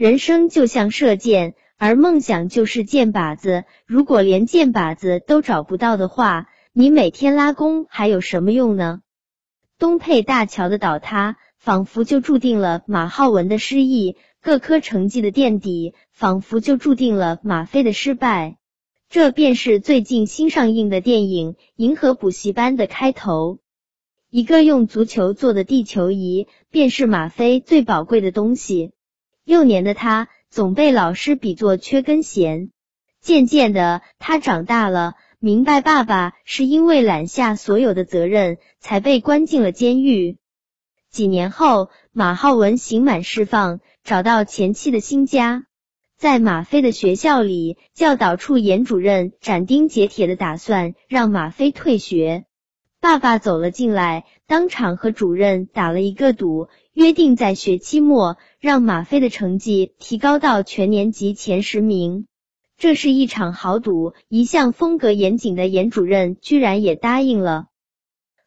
人生就像射箭，而梦想就是箭靶子。如果连箭靶子都找不到的话，你每天拉弓还有什么用呢？东配大桥的倒塌，仿佛就注定了马浩文的失意；各科成绩的垫底，仿佛就注定了马飞的失败。这便是最近新上映的电影《银河补习班》的开头。一个用足球做的地球仪，便是马飞最宝贵的东西。幼年的他总被老师比作缺根弦，渐渐的他长大了，明白爸爸是因为揽下所有的责任才被关进了监狱。几年后，马浩文刑满释放，找到前妻的新家，在马飞的学校里，教导处严主任斩钉截铁的打算让马飞退学。爸爸走了进来，当场和主任打了一个赌，约定在学期末让马飞的成绩提高到全年级前十名。这是一场豪赌，一向风格严谨的严主任居然也答应了。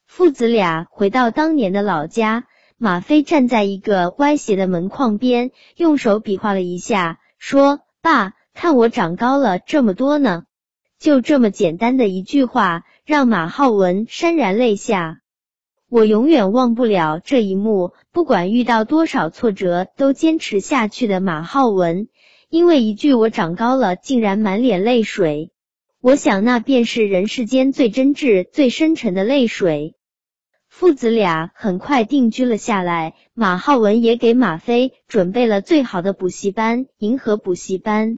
父子俩回到当年的老家，马飞站在一个歪斜的门框边，用手比划了一下，说：“爸，看我长高了这么多呢。”就这么简单的一句话。让马浩文潸然泪下，我永远忘不了这一幕。不管遇到多少挫折，都坚持下去的马浩文，因为一句“我长高了”，竟然满脸泪水。我想，那便是人世间最真挚、最深沉的泪水。父子俩很快定居了下来，马浩文也给马飞准备了最好的补习班——银河补习班。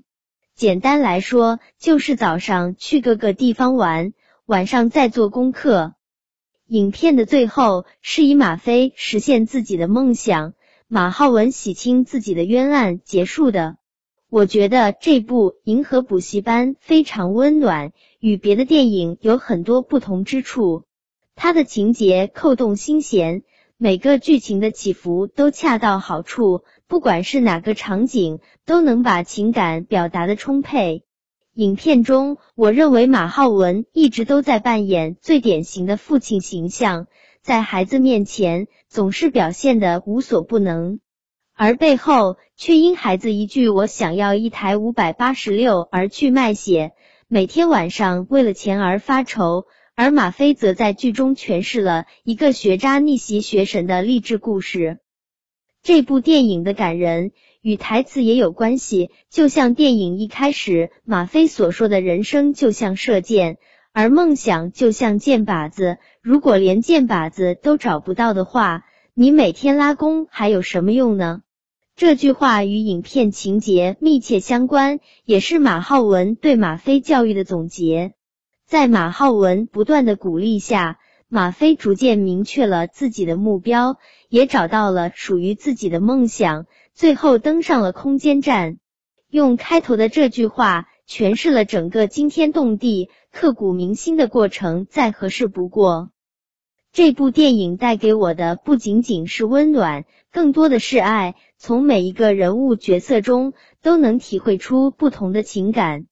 简单来说，就是早上去各个地方玩。晚上再做功课。影片的最后是以马飞实现自己的梦想，马浩文洗清自己的冤案结束的。我觉得这部《银河补习班》非常温暖，与别的电影有很多不同之处。它的情节扣动心弦，每个剧情的起伏都恰到好处，不管是哪个场景，都能把情感表达的充沛。影片中，我认为马浩文一直都在扮演最典型的父亲形象，在孩子面前总是表现的无所不能，而背后却因孩子一句“我想要一台五百八十六”而去卖血，每天晚上为了钱而发愁。而马飞则在剧中诠释了一个学渣逆袭学神的励志故事。这部电影的感人。与台词也有关系，就像电影一开始马飞所说的人生就像射箭，而梦想就像箭靶子。如果连箭靶子都找不到的话，你每天拉弓还有什么用呢？这句话与影片情节密切相关，也是马浩文对马飞教育的总结。在马浩文不断的鼓励下，马飞逐渐明确了自己的目标，也找到了属于自己的梦想。最后登上了空间站，用开头的这句话诠释了整个惊天动地、刻骨铭心的过程，再合适不过。这部电影带给我的不仅仅是温暖，更多的是爱。从每一个人物角色中都能体会出不同的情感。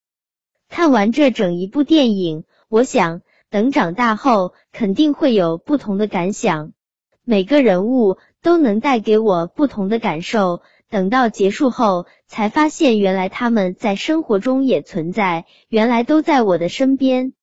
看完这整一部电影，我想等长大后肯定会有不同的感想。每个人物都能带给我不同的感受。等到结束后，才发现原来他们在生活中也存在，原来都在我的身边。